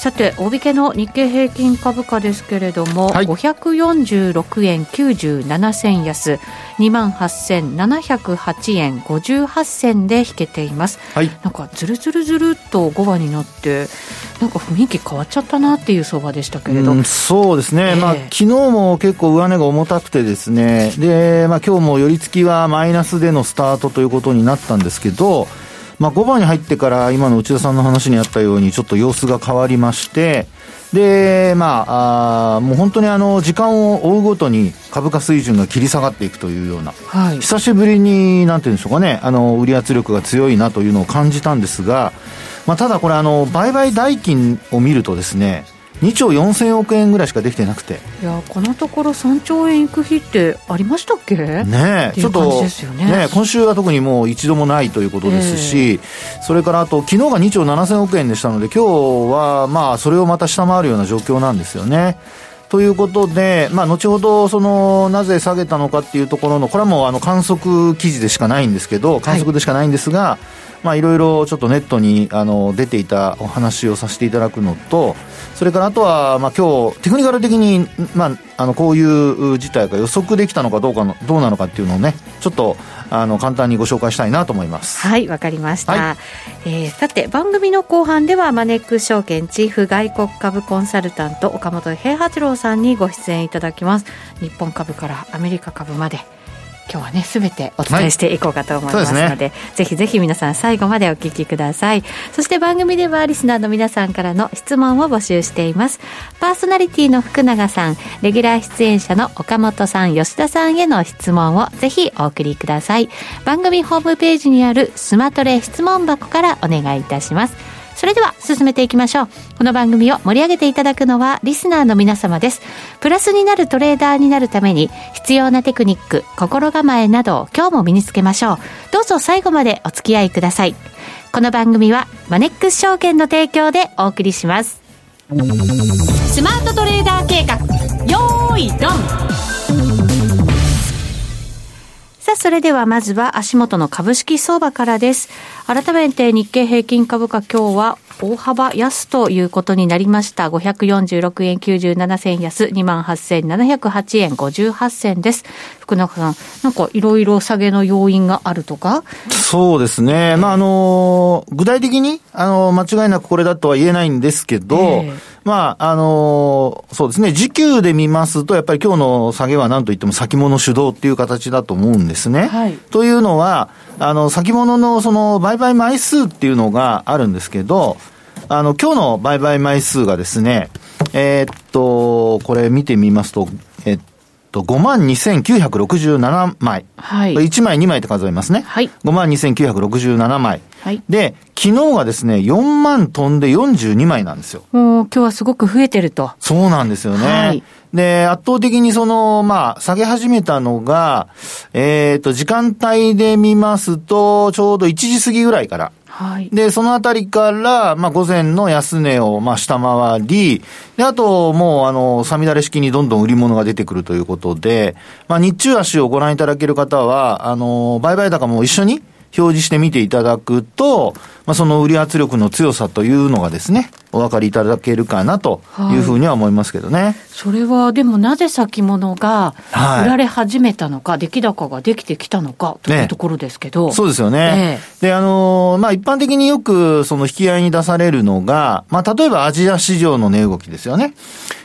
さて大引けの日経平均株価ですけれども、はい、546円97銭安。2万8708円58銭で引けています、はい、なんかずるずるずるっと5番になってなんか雰囲気変わっちゃったなっていう相場でしたけれど、うん、そうですね、えー、まあ昨日も結構上値が重たくてですね。で、まあ、今日も寄り付きはマイナスでのスタートということになったんですけどまあ、5番に入ってから今の内田さんの話にあったようにちょっと様子が変わりまして、で、まあ、あもう本当にあの、時間を追うごとに株価水準が切り下がっていくというような、はい、久しぶりに、なんていうんでしょうかね、あの、売り圧力が強いなというのを感じたんですが、まあ、ただこれあの、売買代金を見るとですね、2兆4000億円ぐらいしかできてなくて。いやこのところ3兆円いく日ってありましたっけ？ねちょっとね。今週は特にもう一度もないということですし、えー、それからあと昨日が2兆7000億円でしたので今日はまあそれをまた下回るような状況なんですよね。ということで、まあ、後ほど、その、なぜ下げたのかっていうところの、これはもう、あの、観測記事でしかないんですけど、観測でしかないんですが、はい、まあ、いろいろちょっとネットに、あの、出ていたお話をさせていただくのと、それからあとは、まあ、今日、テクニカル的に、まあ、あの、こういう事態が予測できたのかどうかの、どうなのかっていうのをね、ちょっと、あの簡単にご紹介したいなと思います。はいわかりました、はい、えー、さて番組の後半ではマネックス証券チーフ外国株コンサルタント岡本平八郎さんにご出演いただきます。日本株からアメリカ株まで今日はねすべてお伝えしていこうかと思いますのではい。でね、ぜひぜひ皆さん最後までお聞きください。そして番組ではリスナーの皆さんからの質問を募集しています。パーソナリティの福永さんレギュラー出演者の岡本さん吉田さんへの質問をぜひお送りください。番組ホームページにあるスマトレ質問箱からお願いいたしますそれでは進めていきましょう。この番組を盛り上げていただくのはリスナーの皆様です。プラスになるトレーダーになるために必要なテクニック、心構えなどを今日も身につけましょう。どうぞ最後までお付き合いください。この番組はマネックス証券の提供でお送りします。スマートトレーダー計画、よーいドンさあ、それではまずは足元の株式相場からです。改めて日経平均株価今日は大幅安ということになりました。546円97銭安、28,708円58銭です。福永さん、なんかいろいろ下げの要因があるとか？そうですね。まあ、あの、具体的に、あの、間違いなくこれだとは言えないんですけど、えー、まあ、あの、そうですね。時給で見ますと、やっぱり今日の下げは何と言っても先物主導っていう形だと思うんですね。はい、というのは、あの、先物のその売買枚数っていうのがあるんですけど、あの、今日の売買枚数がですね、えー、っと、これ見てみますと、えっと、52,967枚。はい。1枚2枚って数えますね。はい。52,967枚。はい。で、昨日がですね、4万飛んで42枚なんですよ。もう今日はすごく増えてると。そうなんですよね。はい。で、圧倒的にその、まあ、下げ始めたのが、えっ、ー、と、時間帯で見ますと、ちょうど1時過ぎぐらいから、はい。で、そのあたりから、まあ、午前の安値を、まあ、下回り、で、あと、もう、あの、さみだれ式にどんどん売り物が出てくるということで、まあ、日中足をご覧いただける方は、あの、売買高も一緒に、表示してみていただくと、まあ、その売り圧力の強さというのがですね、お分かりいただけるかなというふうには思いますけどね。はい、それはでもなぜ先物が売られ始めたのか、はい、出来高ができてきたのかというところですけど。ね、そうですよね。えで、あのー、まあ、一般的によくその引き合いに出されるのが、まあ、例えばアジア市場の値動きですよね。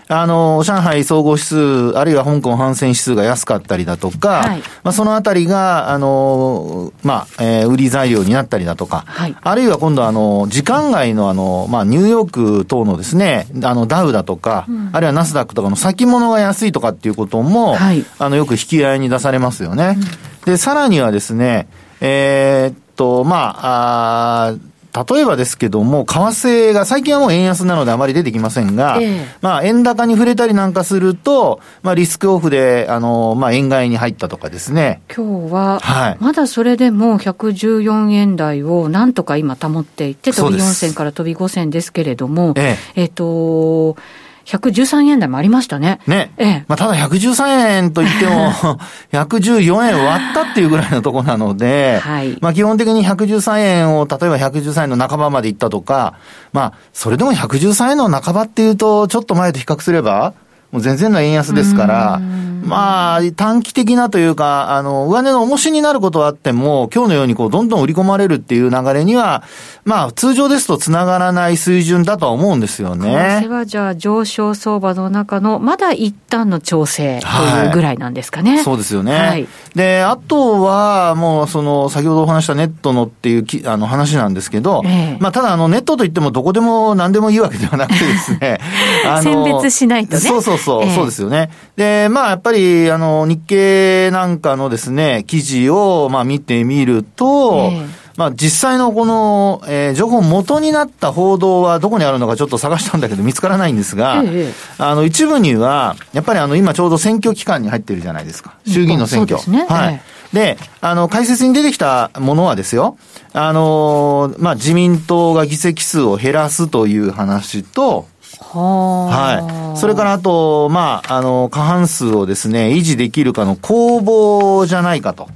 あの、上海総合指数、あるいは香港反戦指数が安かったりだとか、はい、まあ、そのあたりが、あの、まあ、えー、売り材料になったりだとか、はい、あるいは今度あの、時間外のあの、まあ、ニューヨーク等のですね、あの、ダウだとか、うん、あるいはナスダックとかの先物が安いとかっていうことも、はい、あの、よく引き合いに出されますよね。うん、で、さらにはですね、えー、っと、まあ、あ例えばですけども、為替が、最近はもう円安なのであまり出てきませんが、ええ、まあ、円高に触れたりなんかすると、まあ、リスクオフで、あの、まあ、円買いに入ったとかですね。今日は、はい、まだそれでも114円台をなんとか今保っていて、飛び4銭から飛び5銭ですけれども、ええ。えっ、と、113円台もありましたね。ね。ええ。まあ、ただ113円といっても、114円割ったっていうぐらいのところなので、はい。まあ、基本的に113円を、例えば113円の半ばまで行ったとか、まあ、それでも113円の半ばっていうと、ちょっと前と比較すれば、もう全然の円安ですから、まあ、短期的なというか、あの、上値の重しになることはあっても、今日のようにこう、どんどん売り込まれるっていう流れには、まあ、通常ですと繋がらない水準だとは思うんですよね。為替はじゃあ、上昇相場の中の、まだ一旦の調整というぐらいなんですかね。はい、そうですよね。はい、で、あとは、もう、その、先ほどお話したネットのっていうきあの話なんですけど、えまあ、ただ、あの、ネットといってもどこでも何でもいいわけではなくてですね、あの、選別しないとね。そうそうそう、えそうですよね。で、まあ、やっぱり、あの、日経なんかのですね、記事を、まあ、見てみると、えまあ、実際のこの、えー、情報元になった報道はどこにあるのかちょっと探したんだけど見つからないんですが、ええ、あの、一部には、やっぱりあの、今ちょうど選挙期間に入ってるじゃないですか。衆議院の選挙。ね、はい。え、で、あの、解説に出てきたものはですよ、あの、まあ、自民党が議席数を減らすという話と、はい。それからあと、まあ、あの、過半数をですね、維持できるかの攻防じゃないかと。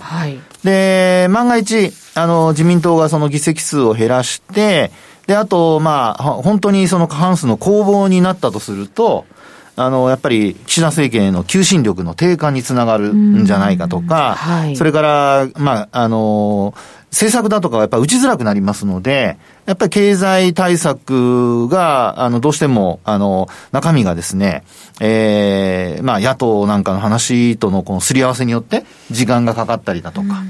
はい。で、万が一、あの、自民党がその議席数を減らして、で、あと、まあ、本当にその過半数の攻防になったとすると、あの、やっぱり岸田政権への求心力の低下につながるんじゃないかとか、はい、それから、まあ、あの、政策だとかはやっぱり打ちづらくなりますので、やっぱり経済対策が、あの、どうしても、あの、中身がですね、ええー、まあ、野党なんかの話とのこのすり合わせによって、時間がかかったりだとか、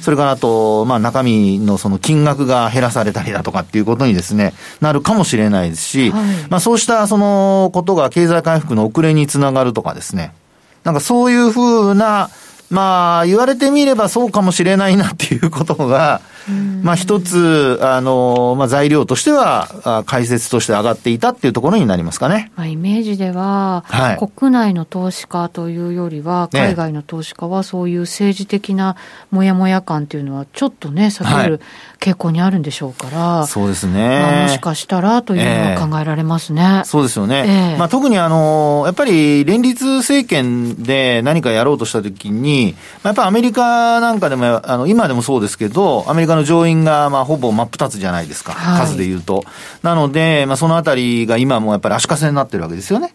それからあと、まあ、中身のその金額が減らされたりだとかっていうことにですね、なるかもしれないですし、はい、まあ、そうしたそのことが経済回復の遅れにつながるとかですね、なんかそういうふうな、まあ、言われてみればそうかもしれないなっていうことが、まあ一つ、あの、まあ材料としては、解説として上がっていたっていうところになりますかね。まあイメージでは、はい、国内の投資家というよりは、海外の投資家はそういう政治的なもやもや感っていうのは、ちょっとね、避ける傾向にあるんでしょうから、はい、そうですね。まあ、もしかしたらというのは考えられますね。えー、そうですよね。えー、まあ特にあの、やっぱり連立政権で何かやろうとしたときに、まあ、やっぱりアメリカなんかでも、あの、今でもそうですけど、アメリカの上院が、まあ、ほぼ真っ二つじゃないですか。はい、数で言うと。なので、まあ、そのあたりが今もやっぱり足かせになってるわけですよね。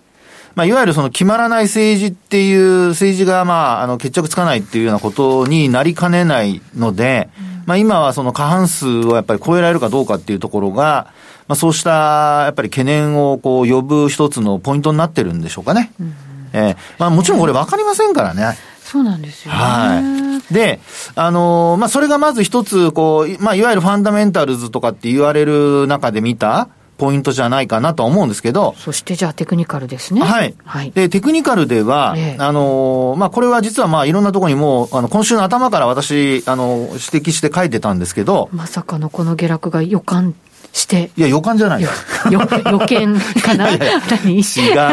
まあ、いわゆるその決まらない政治っていう、政治がまあ、あの、決着つかないっていうようなことになりかねないので、うん、まあ、今はその過半数をやっぱり超えられるかどうかっていうところが、まあ、そうしたやっぱり懸念をこう呼ぶ一つのポイントになってるんでしょうかね。うん、えー、まあ、もちろんこれ分かりませんからね。そうなんですよ、ね、はい。で、あのー、まあ、それがまず一つ、こう、まあ、いわゆるファンダメンタルズとかって言われる中で見た、ポイントじゃないかなと思うんですけど。そしてじゃあテクニカルですね。はい。はい、で、テクニカルでは、ええ、あの、まあ、これは実はまあ、いろんなところにも、あの、今週の頭から私、あの、指摘して書いてたんですけど。まさかのこの下落が予感して。いや、予感じゃない。よ予見かな？違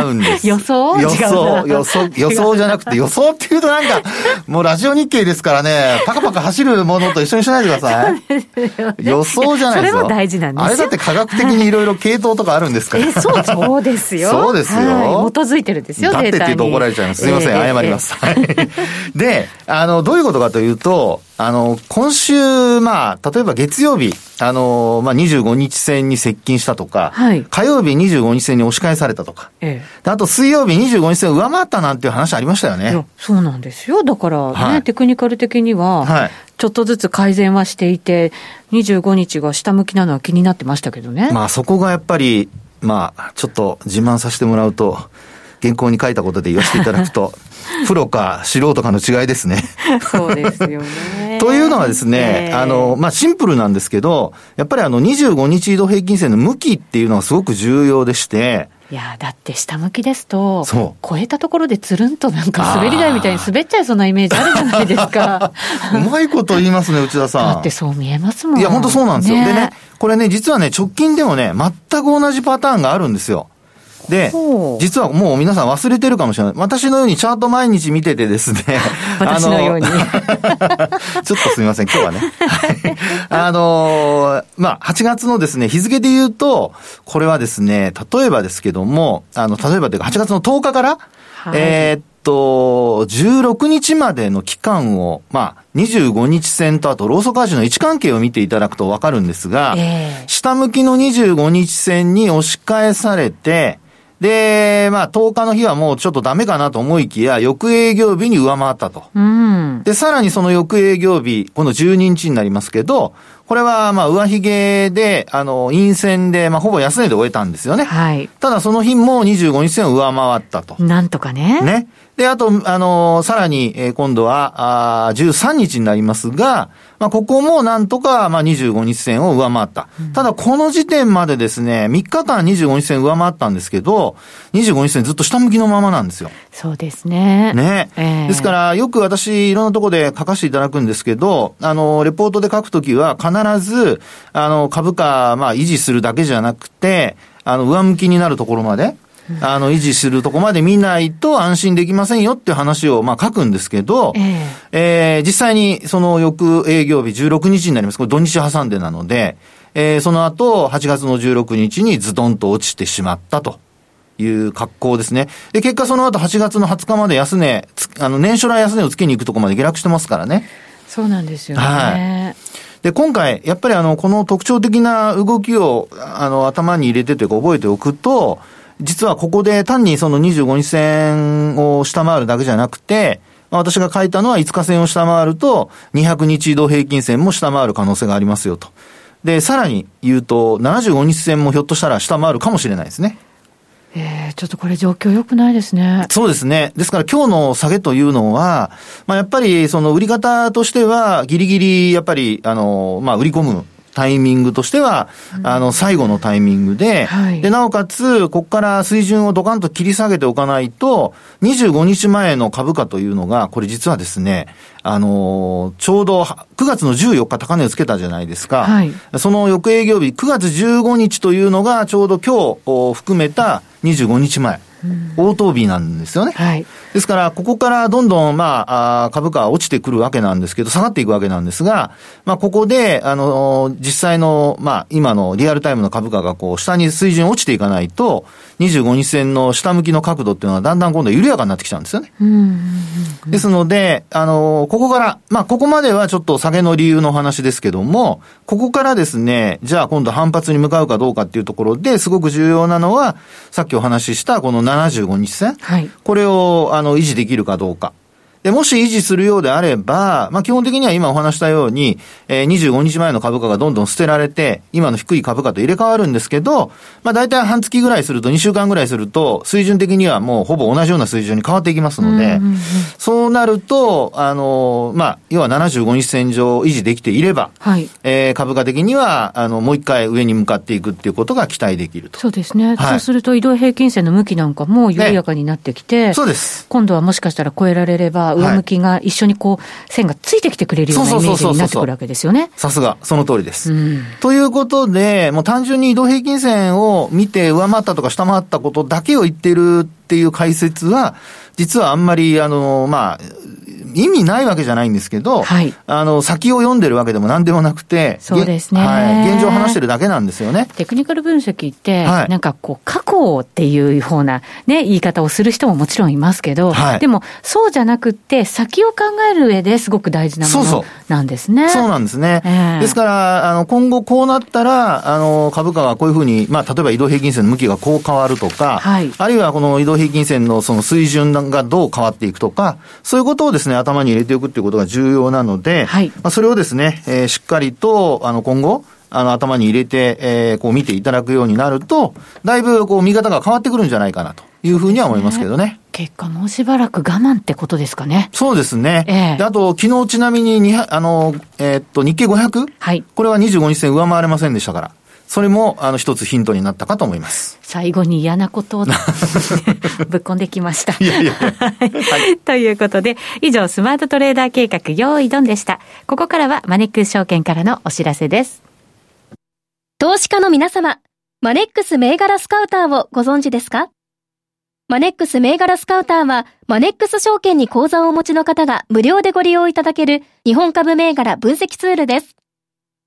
うんです。予想？予想、予想、予想じゃなくて、予想っていうとなんか、もうラジオ日経ですからね、パカパカ走るものと一緒にしないでください。予想じゃないですよ。それも大事なんですあれだって科学的にいろいろ系統とかあるんですから。え、そう、そうですよ。そうですよ。基づいてるんですよ、だってって言うと怒られちゃいます。すいません、謝ります。で、あの、どういうことかというと、あの、今週、まあ、例えば月曜日、あの、まあ、25日線に接近したとか、はい、火曜日25日線に押し返されたとか、ええ、あと水曜日25日線を上回ったなんていう話ありましたよね。そうなんですよ。だからね、はい、テクニカル的には、はい、ちょっとずつ改善はしていて、25日が下向きなのは気になってましたけどね。まあ、そこがやっぱり、まあ、ちょっと自慢させてもらうと、原稿に書いたことで言わせていただくと、プロか素人かの違いですね。そうですよね。というのはですね、えー、あの、まあ、シンプルなんですけど、やっぱりあの25日移動平均線の向きっていうのがすごく重要でして、いやだって下向きですと、超えたところでつるんとなんか滑り台みたいに滑っちゃいそうなイメージあるじゃないですか。うまいこと言いますね、内田さん。だってそう見えますもん。いや、本当そうなんですよ。ねでね、これね、実はね、直近でもね、全く同じパターンがあるんですよ。で実はもう皆さん忘れてるかもしれない。私のようにチャート毎日見ててですね。私のようにあの ちょっとすみません、今日はね。はいあのーまあ、8月のですね、日付で言うと、これはですね、例えばですけども、あの、例えばというか、8月の10日から、はいえーっと、16日までの期間を、まあ、25日線とあとローソク足の位置関係を見ていただくとわかるんですが、ええ下向きの25日線に押し返されて、で、まあ、10日の日はもうちょっとダメかなと思いきや、翌営業日に上回ったと。うん。で、さらにその翌営業日、この12日になりますけど、これは、まあ、上髭で、あの、陰線で、まあ、ほぼ安値で終えたんですよね。はい。ただ、その日も25日線を上回ったと。なんとかね。ね。で、あと、あのさらに、えー今度は、あー13日になりますが、まあ、ここもなんとか、まあ、25日線を上回った。ただ、この時点までですね、3日間25日線上回ったんですけど、25日線ずっと下向きのままなんですよ。そうですね。ね。ええですから、よく私、いろんなところで書かせていただくんですけど、あの、レポートで書くときは、必ず、あの、株価、まあ、維持するだけじゃなくて、あの、上向きになるところまで、あの、維持するところまで見ないと安心できませんよっていう話を、まあ、書くんですけど、えええー実際にその翌営業日16日になります。これ土日挟んでなので、えーその後、8月の16日にズドンと落ちてしまったと。いう格好ですね。で、結果その後8月の20日まで安値、つあの、年初来安値をつけに行くところまで下落してますからね。そうなんですよね。はで、今回、やっぱりあの、この特徴的な動きを、あの、頭に入れてというか覚えておくと、実はここで単にその25日線を下回るだけじゃなくて、まあ私が書いたのは5日線を下回ると、200日移動平均線も下回る可能性がありますよと。で、さらに言うと、75日線もひょっとしたら下回るかもしれないですね。ええちょっとこれ状況良くないですね。そうですね。ですから今日の下げというのは、まあやっぱりその売り方としては、ギリギリやっぱり、あの、まあ売り込む。タイミングとしては、あの、最後のタイミングで、はいで、なおかつ、ここから水準をドカンと切り下げておかないと、25日前の株価というのが、これ実はですね、あの、ちょうど9月の14日高値をつけたじゃないですか。はいその翌営業日、9月15日というのが、ちょうど今日を含めた25日前。応答日なんですよね。はい。ですから、ここからどんどん、まあ、あー株価は落ちてくるわけなんですけど、下がっていくわけなんですが、まあ、ここで、あのー、実際の、まあ、今のリアルタイムの株価がこう、下に水準落ちていかないと、25日線の下向きの角度っていうのはだんだん今度緩やかになってきちゃうんですよね。ですので、あのーここから、まあ、ここまではちょっと下げの理由のお話ですけども、ここからですね、じゃあ今度反発に向かうかどうかっていうところですごく重要なのは、さっきお話ししたこの75日線。はい。これを、あの、の維持できるかどうか。で、もし維持するようであれば、まあ、基本的には今お話したように、えー、25日前の株価がどんどん捨てられて、今の低い株価と入れ替わるんですけど、まあ、大体半月ぐらいすると、2週間ぐらいすると、水準的にはもうほぼ同じような水準に変わっていきますので、うんうんうんそうなると、あの、まあ、要は75日線上維持できていれば、はい。えー株価的には、あの、もう一回上に向かっていくっていうことが期待できると。そうですね。はいそうすると移動平均線の向きなんかも緩やかになってきて、そうです。今度はもしかしたら超えられれば、い上向きが一緒にこう、線がついてきてくれるようなイメージになってくるわけですよね。さすが、その通りです。うん。ということで、もう単純に移動平均線を見て上回ったとか下回ったことだけを言ってるっていう解説は、実はあんまり、あの、まあ、意味ないわけじゃないんですけど、はいあの、先を読んでるわけでも何でもなくて、そうですねげはい。現状を話してるだけなんですよね。テクニカル分析って、はいなんかこう、過去っていうようなね、言い方をする人ももちろんいますけど、はいでも、そうじゃなくって、先を考える上ですごく大事なものなんですね。そうなんですね。ええですから、あの、今後こうなったら、あの、株価がこういうふうに、まあ、例えば移動平均線の向きがこう変わるとか、はいあるいはこの移動平均線のその水準がどう変わっていくとか、そういうことをですね、頭に入れておくっていうことが重要なので、はいまあ、それをですね、えーしっかりと、あの、今後、あの、頭に入れて、えーこう見ていただくようになると、だいぶ、こう、見方が変わってくるんじゃないかなというふうには思いますけどね。結果、もうしばらく我慢ってことですかね。そうですね。ええであと、昨日ちなみにに、あの、えーっと、日経 500? はい。これは25日線上回れませんでしたから。それも、あの、一つヒントになったかと思います。最後に嫌なことを ぶっ込んできました。いやいやはい。ということで、以上、スマートトレーダー計画、用意ドンでした。ここからは、マネックス証券からのお知らせです。投資家の皆様、マネックス銘柄スカウターをご存知ですか？マネックス銘柄スカウターは、マネックス証券に口座をお持ちの方が無料でご利用いただける日本株銘柄分析ツールです。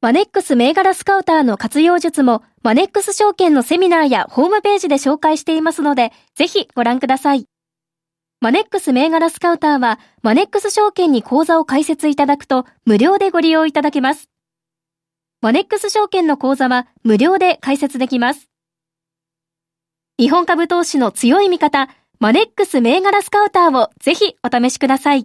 マネックス銘柄スカウターの活用術も、マネックス証券のセミナーやホームページで紹介していますので、ぜひご覧ください。マネックス銘柄スカウターは、マネックス証券に口座を開設いただくと、無料でご利用いただけます。マネックス証券の口座は、無料で開設できます。日本株投資の強い味方、マネックス銘柄スカウターをぜひお試しください。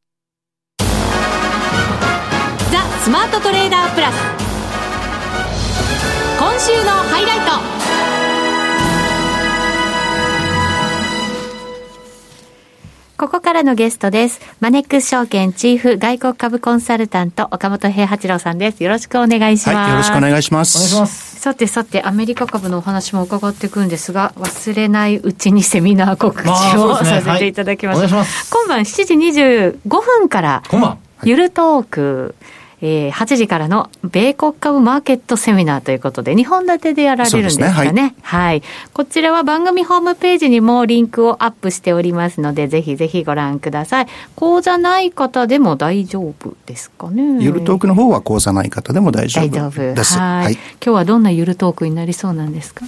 スマートトレーダープラス今週のハイライトここからのゲストです。マネックス証券チーフ外国株コンサルタント岡本平八郎さんです。よろしくお願いします。はい、よろしくお願いします。お願いします。さてさて、アメリカ株のお話も伺っていくんですが、忘れないうちにセミナー告知を、ね、させていただきます。はい、ます今晩7時25分から、今晩、ゆるトーク、えー、8時からの米国株マーケットセミナーということで、2本立てでやられるんですかね。ねはい、はい。こちらは番組ホームページにもリンクをアップしておりますので、ぜひぜひご覧ください。講座ない方でも大丈夫ですかね。ゆるトークの方は講座ない方でも大丈夫です。大丈夫。はい。今日はどんなゆるトークになりそうなんですか？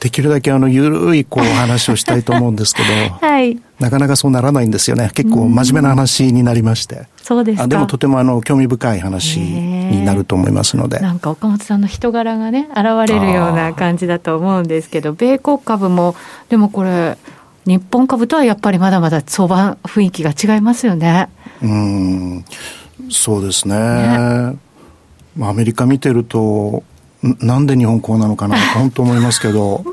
できるだけあの、ゆるいこう話をしたいと思うんですけど、はい。なかなかそうならないんですよね。結構真面目な話になりまして。そうですか。でもとてもあの、興味深い話になると思いますので。なんか岡本さんの人柄がね、現れるような感じだと思うんですけど、米国株も、でもこれ、日本株とはやっぱりまだまだ相場雰囲気が違いますよね。うん、そうですね。ねアメリカ見てると、なんで日本こうなのかな本当思いますけど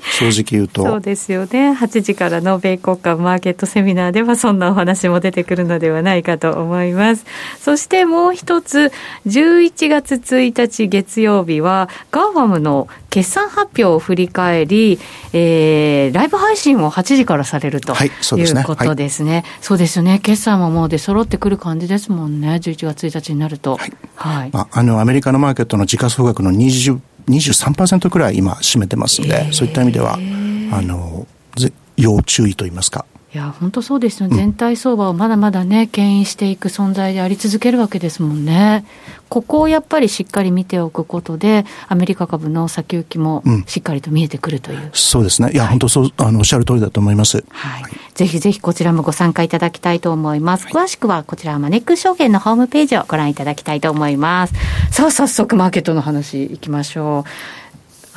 正直言うと。そうですよね。8時からの米国間マーケットセミナーではそんなお話も出てくるのではないかと思います。そしてもう一つ11月1日月曜日は GAFAM の決算発表を振り返り、えー、ライブ配信を8時からされると、はい、そういうことですね、はい、そうですよね。決算ももうで揃ってくる感じですもんね。11月1日になると。はい、はい。まあ、あのアメリカのマーケットの時価総額の20 23%くらい今占めてますんで、そういった意味では、あの、要注意と言いますか。いや、本当そうですよ、ね、全体相場をまだまだね、牽引していく存在であり続けるわけですもんね。ここをやっぱりしっかり見ておくことで、アメリカ株の先行きもしっかりと見えてくるという。うん、そうですね。いや、はい、本当そう、あの、おっしゃる通りだと思います。はい。ぜひぜひこちらもご参加いただきたいと思います。詳しくはこちらマネックス証券のホームページをご覧いただきたいと思います。さあ、早速マーケットの話いきましょう。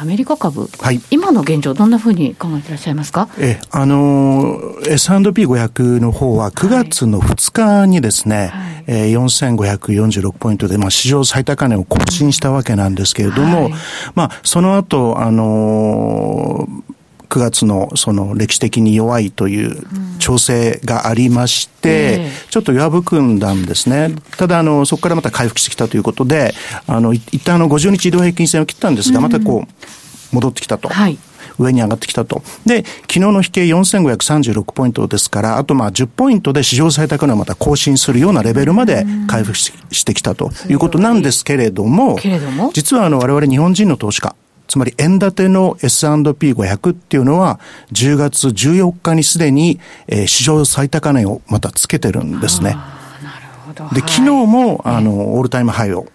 アメリカ株、はい、今の現状、どんなふうに考えていらっしゃいますか？えあの S&P500 の方は9月の2日にですね、はい、えー、4546ポイントで、まあ、史上最高値を更新したわけなんですけれども、はい、まあ、その後、あのー9月のその歴史的に弱いという調整がありまして、ちょっと弱含んだんですね。ただ、あの、そこからまた回復してきたということで、あの、一旦あの50日移動平均線を切ったんですが、またこう、戻ってきたと。はい上に上がってきたと。で、昨日の引け4536ポイントですから、あとまあ10ポイントで史上最高値をまた更新するようなレベルまで回復してきたということなんですけれども、実はあの我々日本人の投資家、つまり円建ての S&P500 っていうのは、10月14日にすでに、えー、史上最高値をまたつけてるんですね。で、昨日も、あの、オールタイムハイを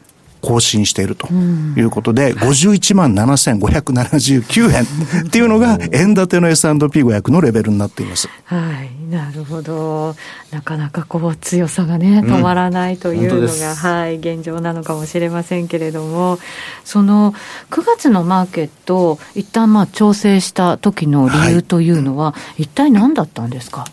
更新しているということで、うん、51万7579円っていうのが、円建ての S&P500 のレベルになっています。はい、なるほど。なかなかこう、強さがね、止まらないというのが、うん、はい、現状なのかもしれませんけれども、その、9月のマーケット、一旦まあ調整した時の理由というのは、はい、一体何だったんですか？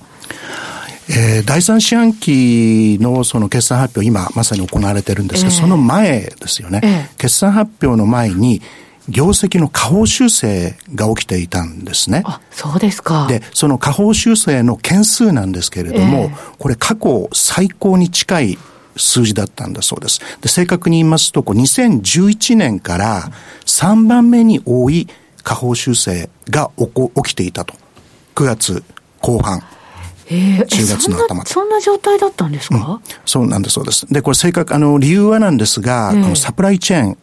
えー、第三四半期のその決算発表、今まさに行われてるんですが、えー、その前ですよね、えー、決算発表の前に、業績の下方修正が起きていたんですね。あ、そうですか。で、その下方修正の件数なんですけれども、えー、これ過去最高に近い数字だったんだそうです。で、正確に言いますと、こう2011年から3番目に多い下方修正が起きていたと。9月後半。えー、10月の頭そんな状態だったんですか、うん、そうなんです、そうです。で、これ正確、あの、理由はなんですが、えー、このサプライチェーン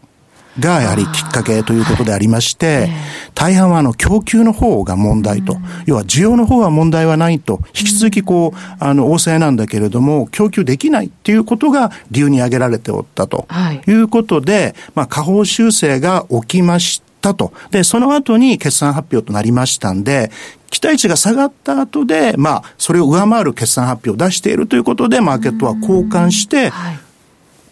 がやはりきっかけということでありまして、大半はあの供給の方が問題と、要は需要の方は問題はないと、引き続きこう、あの、旺盛なんだけれども、供給できないっていうことが理由に挙げられておったとい。うことで、まあ、下方修正が起きました。と。で、その後に決算発表となりましたんで、期待値が下がった後で、まあ、それを上回る決算発表を出しているということで、マーケットは交換して、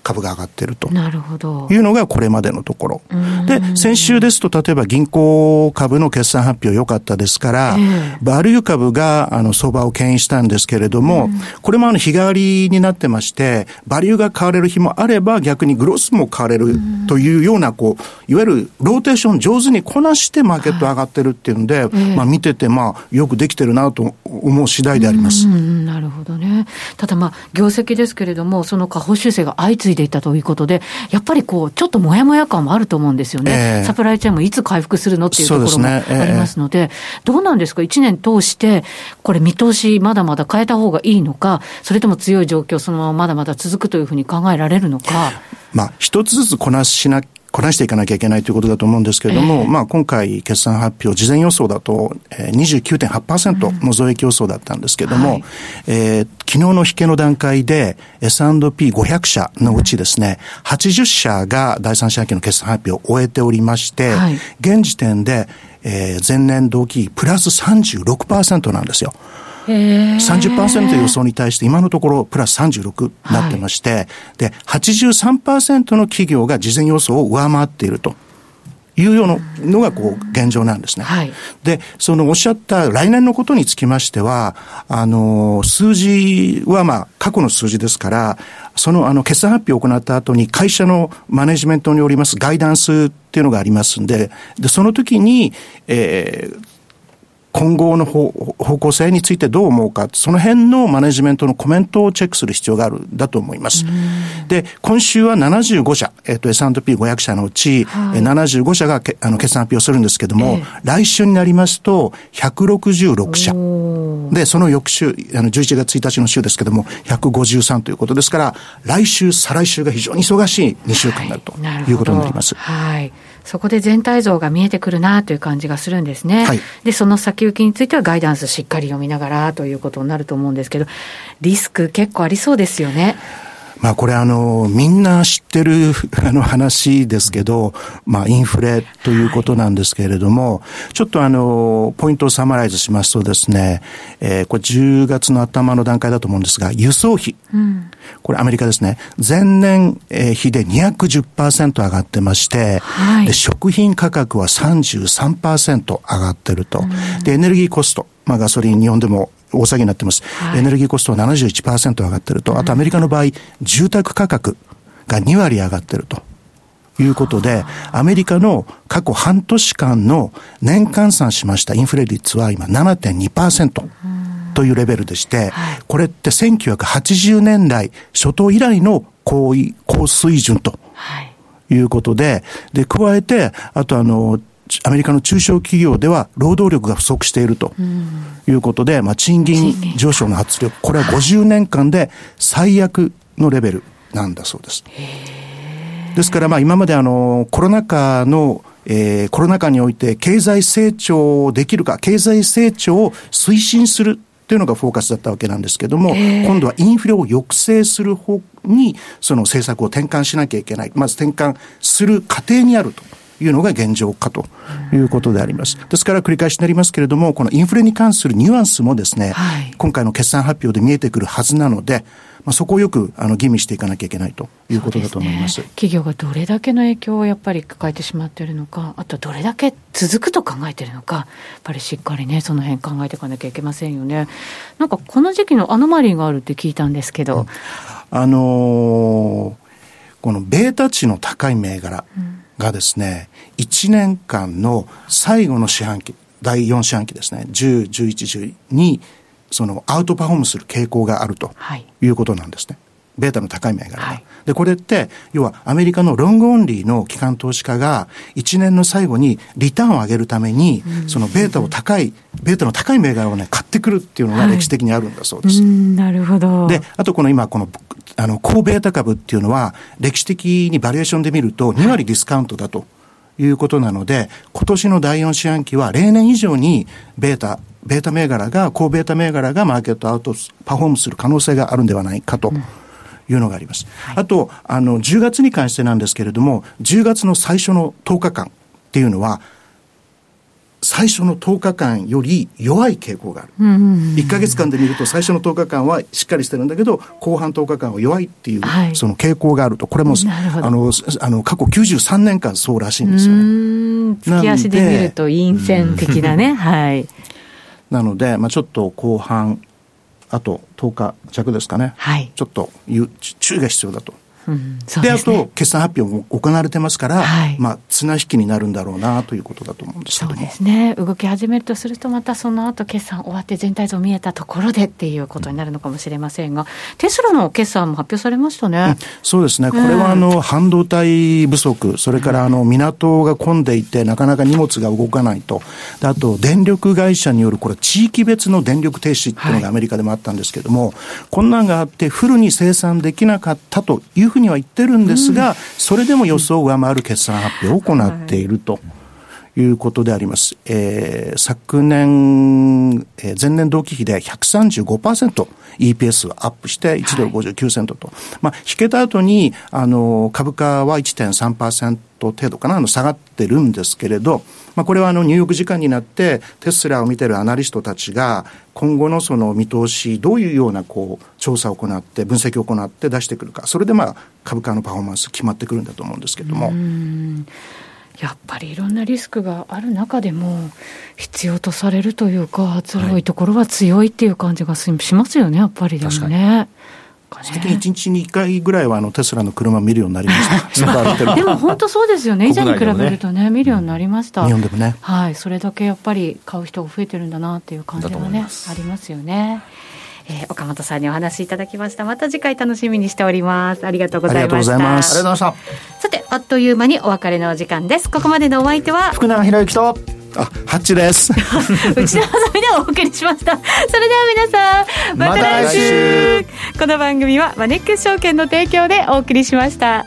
株が上がってると。いうのがこれまでのところ。で、先週ですと、例えば銀行株の決算発表良かったですから、えー、バリュー株があの相場を牽引したんですけれども、うん、これもあの日替わりになってまして、バリューが買われる日もあれば、逆にグロスも買われるというような、こう、いわゆるローテーション上手にこなしてマーケット上がってるっていうんで、はい、まあ見てて、まあよくできてるなと思う次第であります。なるほどね。ただまあ、業績ですけれども、その下方修正が相次いでいたということで、やっぱりこう、ちょっともやもや感もあると思うんですよね。えー、サプライチェーンもいつ回復するのっていうところもありますので、でねえー、どうなんですか、1年通して、これ見通しまだまだ変えた方がいいのか、それとも強い状況、そのまままだまだ続くというふうに考えられるのか？まあ、一つずつこなしなこなしていかなきゃいけないということだと思うんですけれども、えー、まあ今回決算発表、事前予想だと、えー、29.8%の増益予想だったんですけれども、うんはい、えー、昨日の引けの段階で S&P500 社のうちですね、うん、80社が第三四半期の決算発表を終えておりまして、はい、現時点で、えー、前年同期プラス36%なんですよ。30%予想に対して今のところプラス36になってまして、はい、で、83%の企業が事前予想を上回っていると。いうようなのがこう現状なんですね。はい、で、そのおっしゃった来年のことにつきましては、あの、数字はまあ過去の数字ですから、そのあの決算発表を行った後に会社のマネジメントによりますガイダンスっていうのがありますんで、で、その時に、えー、今後の方向性についてどう思うか、その辺のマネジメントのコメントをチェックする必要がある、だと思います。で、今週は75社、えっ、と、S&P500 社のうち、はい、75社があの決算発表するんですけども、えー、来週になりますと、166社。で、その翌週、あの、11月1日の週ですけども、153ということですから、来週、再来週が非常に忙しい2週間になるということになります。はい。はいそこで全体像が見えてくるなという感じがするんですね。はい、で、その先行きについてはガイダンスしっかり読みながらということになると思うんですけど、リスク結構ありそうですよね。まあこれあの、みんな知ってる あの話ですけど、まあインフレということなんですけれども、ちょっとあの、ポイントをサマライズしますとですね、えー、これ10月の頭の段階だと思うんですが、輸送費。うん、これアメリカですね。前年比で210%上がってまして、食品価格は33%上がってると。うん、で、エネルギーコスト。まあガソリン日本でも大騒ぎになってます。はい、エネルギーコストは71%上がってると。あとアメリカの場合、住宅価格が2割上がってると。いうことで、アメリカの過去半年間の年換算しましたインフレ率は今7.2%。というレベルでして、これって1980年代初頭以来の高高水準ということで、で、加えて、あとあの、アメリカの中小企業では労働力が不足しているということで、まあ、賃金上昇の圧力、これは50年間で最悪のレベルなんだそうです。ですから、まあ、今まであの、コロナ禍のえー、コロナ禍において経済成長できるか、経済成長を推進するというのがフォーカスだったわけなんですけども、今度はインフレを抑制する方に、その政策を転換しなきゃいけない。まず転換する過程にあると。いうのが現状かということであります。ですから繰り返しになりますけれども、このインフレに関するニュアンスもですね、はい、今回の決算発表で見えてくるはずなので、まあ、そこをよくあの吟味していかなきゃいけないということだと思います、ね、企業がどれだけの影響をやっぱり抱えてしまっているのか、あとどれだけ続くと考えているのか、やっぱりしっかりね、その辺考えていかなきゃいけませんよね。なんかこの時期のアノマリーがあるって聞いたんですけど。うん、あのー、このベータ値の高い銘柄がですね、うん、1年間の最後の四半期、第4四半期ですね、10、11、12、そのアウトパフォームする傾向があるということなんですね。はい、ベータの高い銘柄が、はい、で、これって、要はアメリカのロングオンリーの機関投資家が1年の最後にリターンを上げるために、そのベータを高い、ベータの高い銘柄をね、買ってくるっていうのが歴史的にあるんだそうです。はい、なるほど。で、あとこの今、この、あの、高ベータ株っていうのは、歴史的にバリエーションで見ると2割ディスカウントだと。いうことなので、今年の第4四半期は例年以上にベータ、ベータ銘柄が、高ベータ銘柄がマーケットアウトパフォームする可能性があるんではないかと。いうのがあります。はい、あと、あの、10月に関してなんですけれども、10月の最初の10日間っていうのは、最初の10日間より弱い傾向がある。1か月間で見ると最初の10日間はしっかりしてるんだけど、後半10日間は弱いっていう、その傾向があると、これも、あの、あの、過去93年間そうらしいんですよね。月足で見ると陰線的なね。はい。なので、まあちょっと後半、あと10日弱ですかね。はい。ちょっと注意が必要だと。で、ね、あと、決算発表も行われてますから、はい、まあ、綱引きになるんだろうなということだと思うんですけどそうですね。動き始めるとすると、またその後、決算終わって全体像見えたところでっていうことになるのかもしれませんが、テスラの決算も発表されましたね。うん、そうですね。これは、あの、半導体不足、それから、あの、港が混んでいて、なかなか荷物が動かないと。あと、電力会社による、これ、地域別の電力停止っていうのがアメリカでもあったんですけども、はい、こんなんがあって、フルに生産できなかったというふうには言ってるんですが、うん、それでも予想を上回る決算発表を行っていると。いうことであります。えー、昨年、えー、前年同期比で 135%EPS アップして1ドル59セントと。はい、まあ、引けた後に、あの、株価は1.3%程度かな、あの、下がってるんですけれど、まあ、これはあの、ニューヨーク時間になって、テスラを見てるアナリストたちが、今後のその見通し、どういうようなこう、調査を行って、分析を行って出してくるか、それでまあ、株価のパフォーマンス決まってくるんだと思うんですけれども。やっぱりいろんなリスクがある中でも、必要とされるというか、強いところは強いっていう感じがしますよね、やっぱりでもね。素敵に1日に1回ぐらいはあのテスラの車見るようになりました。でも本当そうですよね。以前に比べるとね、見るようになりました。日本でもね。はい。それだけやっぱり買う人が増えてるんだなっていう感じはね、ありますよね。えー、岡本さんにお話しいただきました。また次回楽しみにしております。ありがとうございました。ありがとうございました。さて、あっという間にお別れのお時間です。ここまでのお相手は、福永博之と、あ、ハッチです。内田さみでお送りしました。それでは皆さん、また来週。ま、来週この番組はマネックス証券の提供でお送りしました。